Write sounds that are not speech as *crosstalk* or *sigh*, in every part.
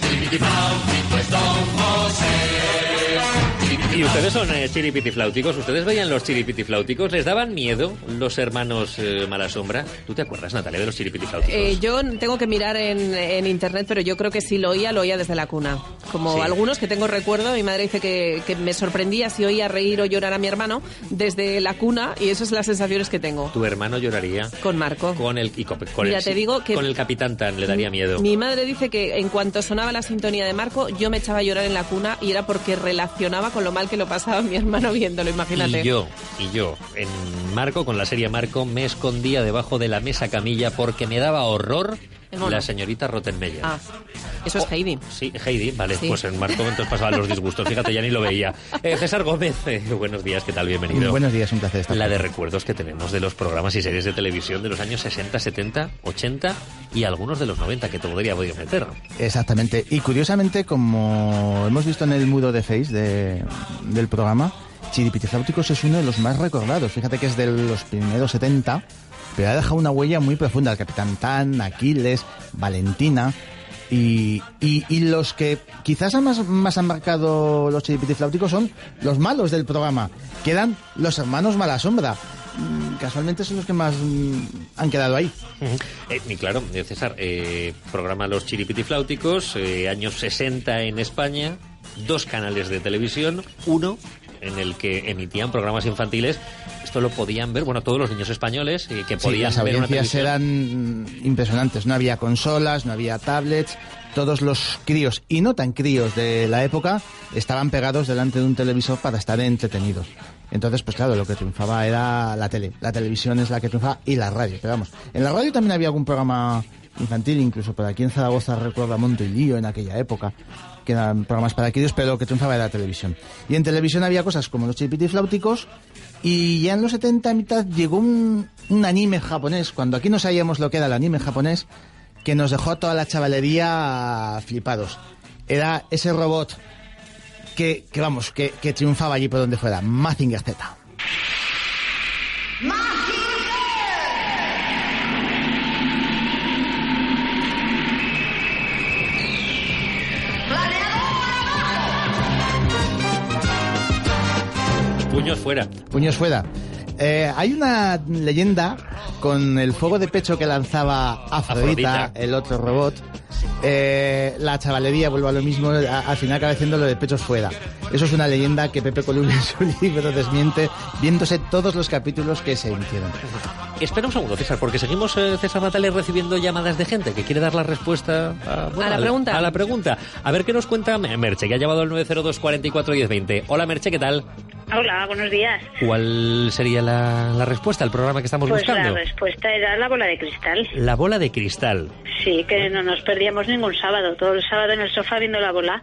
Dimmi di Paolo, di questo Y ustedes son eh, chiripitifláuticos, ustedes veían los chiripitifláuticos, ¿les daban miedo los hermanos eh, Malasombra? ¿Tú te acuerdas, Natalia, de los chiripitifláuticos? Eh, yo tengo que mirar en, en internet, pero yo creo que sí lo oía, lo oía desde la cuna. Como Sí. algunos que tengo recuerdo, mi madre dice que, que me sorprendía si oía reír o llorar a mi hermano desde la cuna, y esas son las sensaciones que tengo. Tu hermano lloraría Con Marco. con el y con, con Mira, el, te digo que- con el capitán Tan le daría miedo. Mi madre dice que en cuanto sonaba la sintonía de Marco, yo me echaba a llorar en la cuna y era porque relacionaba con lo mal que lo pasaba mi hermano viéndolo, imagínate. Y yo, y yo, en Marco, con la serie Marco, me escondía debajo de la mesa camilla porque me daba horror mono. la señorita Rottenmeier. Ah, eso es Heidi. Sí, Heidi, vale, Sí. pues en Marco entonces pasaban los disgustos, fíjate, ya ni lo veía. Eh, César Gómez, eh, buenos días, ¿qué tal? Bienvenido. Buenos días, un placer estar La de recuerdos que tenemos de los programas y series de televisión de los años 60, 70, 80 y algunos de los 90 que te podría podido meter. Exactamente. Y curiosamente, como hemos visto en el muro de Face de- del programa, Chiripitifláuticos es uno de los más recordados. Fíjate que es de los primeros 70, pero ha dejado una huella muy profunda. El Capitán Tan, Aquiles, Valentina. Y, y, y los que quizás más, más han marcado los chiripitifláuticos son los malos del programa, que eran los hermanos Malasombra. Mm, Casualmente son los que más mm, han quedado ahí. Eh, claro, eh, César, eh, programa Los Chiripitifláuticos, años 60 en España, dos canales de televisión, uno en el que emitían programas infantiles. Esto lo podían ver, bueno, todos los niños españoles eh, que Sí, podían las ver audiencias eran impresionantes. No había consolas, no había tablets. Todos los críos y no tan críos de la época estaban pegados delante de un televisor para estar entretenidos. Entonces, pues claro, lo que triunfaba era la tele. La televisión es la que triunfaba y la radio. Pero vamos, en la radio también había algún programa infantil, incluso por aquí en Zaragoza recuerdo a Monto y Lío en aquella época, que eran programas para críos, pero que triunfaba era la televisión. Y en televisión había cosas como los chipitifláuticos y ya en los 70 a mitad llegó un, un anime japonés, cuando aquí no sabíamos lo que era el anime japonés, que nos dejó a toda la chavalería flipados. Era ese robot que, que vamos, que, que triunfaba allí por donde fuera, Mazinger Z. Puños fuera. Puños fuera. Eh, hay una leyenda con el fuego de pecho que lanzaba Afrodita, Afrodita. el otro robot. Eh, la chavalería, vuelvo a lo mismo, a- al final acaba haciendo lo de pechos fuera. Eso es una leyenda que Pepe Columna en su *laughs* libro desmiente, viéndose todos los capítulos que se emitieron. Espera un segundo, César, porque seguimos, eh, César Natalia, recibiendo llamadas de gente que quiere dar la respuesta a, bueno, A la pregunta. A la pregunta. A ver qué nos cuenta Merche, que ha llevado el 902 44 1020. Hola, Merche, ¿qué tal? Hola, buenos días. ¿Cuál sería la, la respuesta al programa que estamos Pues la buscando? respuesta era la bola de cristal. La bola de cristal. Sí, que no nos perdíamos ningún sábado. Todo el sábado en el sofá viendo la bola.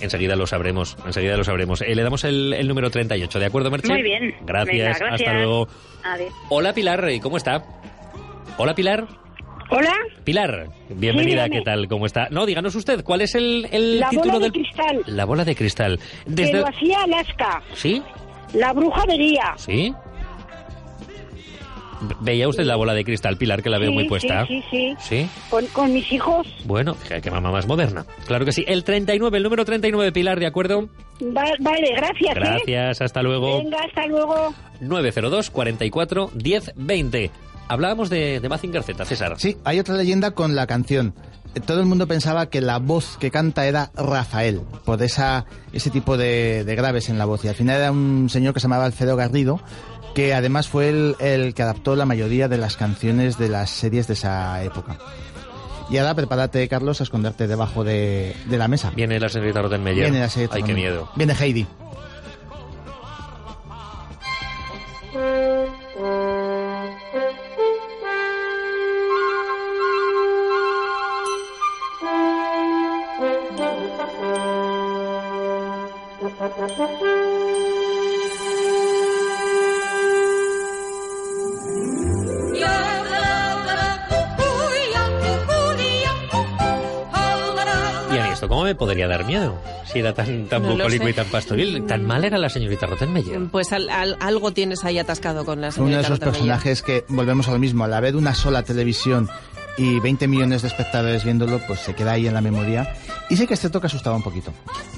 Enseguida lo sabremos, enseguida lo sabremos. Eh, le damos el, el número 38, ¿de acuerdo, Merche? Muy bien. Gracias, Venga, hasta luego. Adiós. Hola, Pilar, ¿y ¿cómo está? Hola, Pilar. Hola, Pilar, bienvenida, dígame. ¿qué tal? ¿Cómo está? No, díganos usted, ¿cuál es el, el La título bola de del... cristal. La bola de cristal. que Desde... lo hacía Alaska. ¿Sí? La bruja vería. ¿Sí? Ve- Veía usted la bola de cristal, Pilar, que la veo Sí, muy puesta. Sí, sí, sí. ¿Sí? Con, con mis hijos. Bueno, que, que mamá más moderna. Claro que sí. El 39, el número 39, Pilar, ¿de acuerdo? Va- vale, gracias. ¿eh? Gracias, hasta luego. Venga, hasta luego. 902 44 10 20. Hablábamos de, de Mazinger Z, César. Sí, hay otra leyenda con la canción. Todo el mundo pensaba que la voz que canta era Rafael, por esa, ese tipo de, de graves en la voz. Y al final era un señor que se llamaba Alfredo Garrido, que además fue el, el que adaptó la mayoría de las canciones de las series de esa época. Y ahora prepárate, Carlos, a esconderte debajo de, de la mesa. Viene la señorita Rottenmeier. Viene la serie Ay, qué miedo. Viene Heidi. ¿Cómo me podría dar miedo? Si era tan, tan No bucólico y tan pastoril. Tan mal era la señorita Rottenmeier. Pues al- al- algo tienes ahí atascado con la Fue uno de señorita esos Rottenmeier. personajes que, volvemos a lo mismo, al haber una sola televisión y 20 millones de espectadores viéndolo, pues se queda ahí en la memoria. Y sé que este toque asustaba un poquito.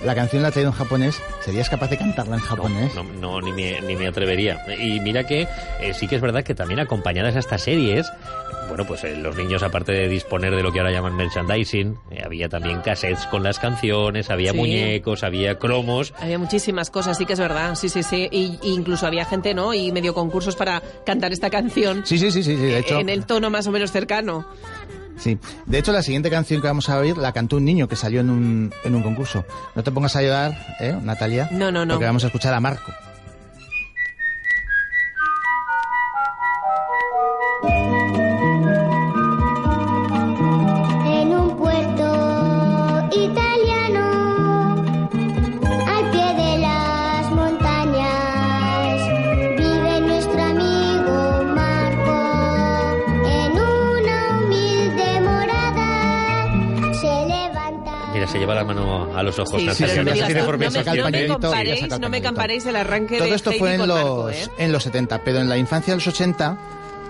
La canción la ha traído en japonés, ¿serías capaz de cantarla en japonés? No, no, ni, me, ni me atrevería. Y mira que eh, sí que es verdad que también acompañadas a estas series, bueno, pues eh, los niños, aparte de disponer de lo que ahora llaman merchandising, eh, había también cassettes con las canciones, había Sí. muñecos, había cromos. Había muchísimas cosas, sí que es verdad, sí, sí, sí. Y, y incluso había gente, ¿no? Y medio concursos para cantar esta canción Sí, sí, sí, sí, sí, de hecho. en el tono más o menos cercano. Sí. De hecho, la siguiente canción que vamos a oír la cantó un niño que salió en un, en un concurso. No te pongas a llorar, ¿eh, Natalia? No, no, no. Porque vamos a escuchar a Marco. Mira, se lleva la mano a los ojos. Sí, no, no no me, no me comparéis, el no me comparéis el arranque Todo de esto fue en los, Marco, ¿eh? en los 70, pero en la infancia de los 80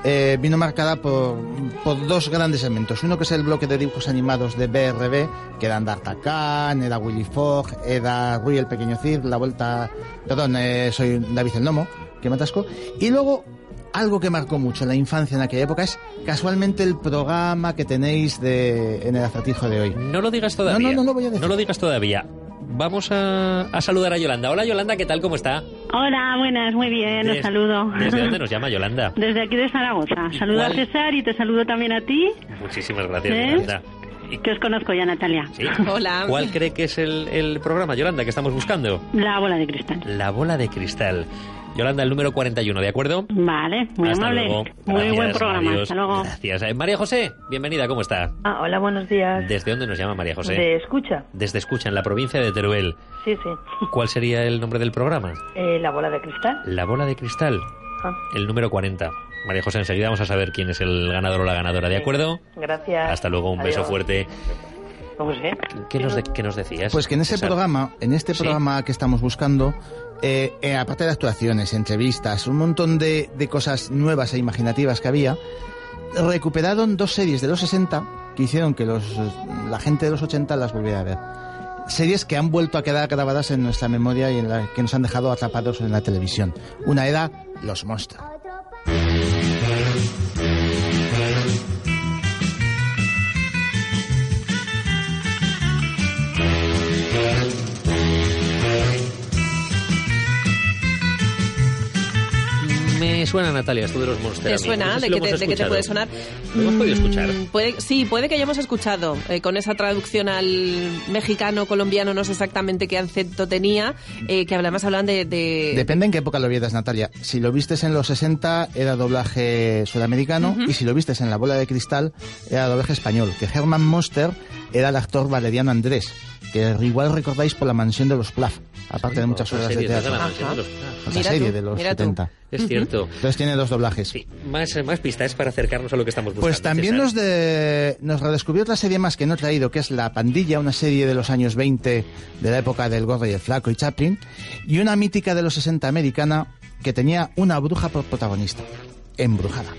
eh, vino marcada por, por dos grandes elementos. Uno que es el bloque de dibujos animados de BRB, que eran D'Artagnan, era Willy Fogg, era Rui el Pequeño Cid, La Vuelta... Perdón, eh, soy David el Nomo, que me atasco. Y luego, algo que marcó mucho la infancia en aquella época es casualmente el programa que tenéis de, en el acertijo de hoy. No lo digas todavía. No, no, no lo voy a decir. No lo digas todavía. Vamos a, a saludar a Yolanda. Hola Yolanda, ¿qué tal? ¿Cómo está? Hola, buenas, muy bien, Des- os saludo. ¿Desde dónde *laughs* nos llama Yolanda? Desde aquí de Zaragoza. Saludo cuál? a César y te saludo también a ti, Muchísimas gracias, ¿Eh? Yolanda. ¿Y que os conozco ya, Natalia. sí? Hola. ¿Cuál cree que es el, el programa, Yolanda, que estamos buscando? La bola de cristal. La bola de cristal. Yolanda, el número 41, ¿de acuerdo? Vale, muy Hasta amable. luego. Muy Gracias, buen programa. adiós. Hasta luego. Gracias. Eh, María José, bienvenida, ¿cómo está? Ah, hola, buenos días. ¿Desde dónde nos llama María José? De escucha. Desde Escucha, en la provincia de Teruel. Sí, sí. ¿Cuál sería el nombre del programa? Eh, la bola de cristal. La bola de cristal, Ah, el número 40. María José, enseguida vamos a saber quién es el ganador o la ganadora, ¿de acuerdo? Gracias. Hasta luego, un beso Adiós. fuerte. No sé. ¿Qué nos, de- qué nos decías? Pues que en ese César? programa, en este Sí. programa que estamos buscando, eh, eh, aparte de actuaciones, entrevistas, un montón de, de cosas nuevas e imaginativas que había, recuperaron dos series de los 60 que hicieron que los, la gente de los 80 las volviera a ver. Series que han vuelto a quedar grabadas en nuestra memoria y en la que nos han dejado atrapados en la televisión. Una era Los Monsters. Me suena, Natalia, esto de los monsters. ¿Te suena? ¿De, qué te, de qué te puede sonar? ¿Lo hemos podido escuchar? Mm, puede- sí, puede que hayamos escuchado. eh, con esa traducción al mexicano, colombiano, no sé exactamente qué acento tenía, eh, que además hablan de... de- Depende en qué época lo vieras, Natalia. Si lo vistes en los 60 era doblaje sudamericano y si lo vistes en La Bola de Cristal era doblaje español. Que Herman Monster era el actor Valeriano Andrés, que igual recordáis por La Mansión de los Plaf, aparte de muchas Otra obras de serie, teatro. la de los- Mira serie tú, de los mira tú. 70. Es cierto. *laughs* Entonces tiene dos doblajes. Sí, más, más pistas para acercarnos a lo que estamos buscando. Pues también César. nos, de, nos redescubrió otra serie más que no he traído, que es La Pandilla, una serie de los años 20, de la época del Gordo y el Flaco y Chaplin, y una mítica de los 60 americana que tenía una bruja por protagonista, embrujada.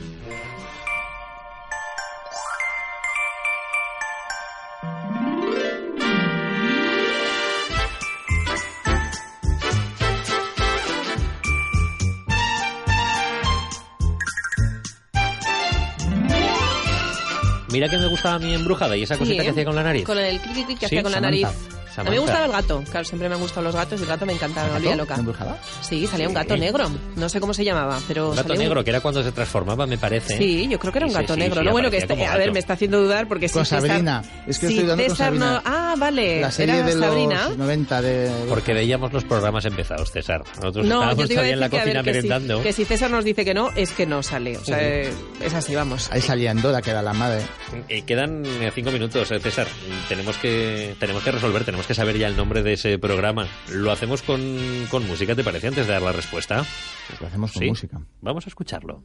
Mira que me gustaba a mí embrujada y esa cosita Sí, que hacía con la nariz. Con el clic, que Sí, hacía con la Samantha. A mí me gustaba el gato. Claro, siempre me han gustado los gatos y el gato me encantaba, me volvía loca. ¿Embrujada? Sí, salía un gato negro. No sé cómo se llamaba, pero Un gato un- negro, que era cuando se transformaba, me parece. Sí, yo creo que era un sí, gato sí, negro. sí, no, bueno, que este- a ver, me está haciendo dudar porque si Con César- Sabrina. Es que si estoy dando con César no, Sabrina. ah, vale, La serie era de los Sabrina. 90 de... Porque veíamos los programas empezados, César. Nosotros No, estábamos yo te iba a todavía en la cocina si, merendando. que si César nos dice que no, es que no sale. O sea, eh, es así, vamos. Ahí salía Endora, que era la madre. Eh, quedan eh, cinco minutos, eh, César. Tenemos que, tenemos que resolver, tenemos que saber ya el nombre de ese programa. Lo hacemos con, con música, ¿te parece? Antes de dar la respuesta. Pues lo hacemos con Sí. música. Vamos a escucharlo.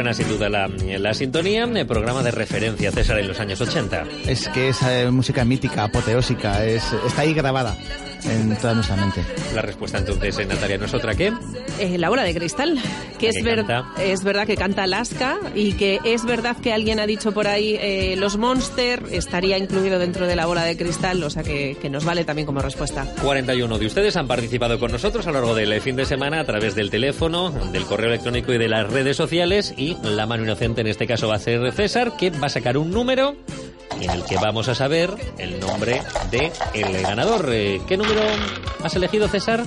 Suena sin duda la, la sintonía, el programa de referencia César en los años 80. Es que es eh, música mítica, apoteósica, es, está ahí grabada en toda nuestra mente. La respuesta entonces, eh, Natalia, ¿no es otra qué? Eh, la bola de cristal, que es, Que ver- es verdad que canta Alaska y que es verdad que alguien ha dicho por ahí eh, los Monster estaría incluido dentro de la bola de cristal, o sea que, que nos vale también como respuesta. 41 de ustedes han participado con nosotros a lo largo del fin de semana a través del teléfono, del correo electrónico y de las redes sociales y la mano inocente en este caso va a ser César que va a sacar un número en el que vamos a saber el nombre de el ganador. Eh, ¿Qué número has elegido César?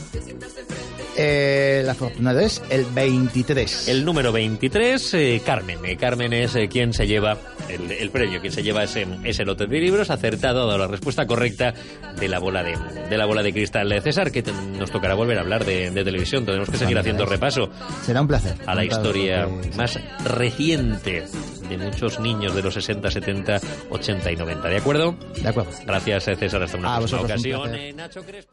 Eh, la afortunada es el 23. El número 23, eh, Carmen. Eh, Carmen es eh, quien se lleva el, el premio, quien se lleva ese, ese lote de libros, acertado, ha dado la respuesta correcta de la bola de, de la bola de cristal de César, que te- nos tocará volver a hablar de, de televisión. Tenemos que seguir haciendo repaso Será un placer. a la historia más reciente de muchos niños de los 60, 70, 80 y 90. ¿De acuerdo? De acuerdo. Gracias, eh, César. Hasta una A próxima un ocasión. placer. Eh, Nacho Crespo.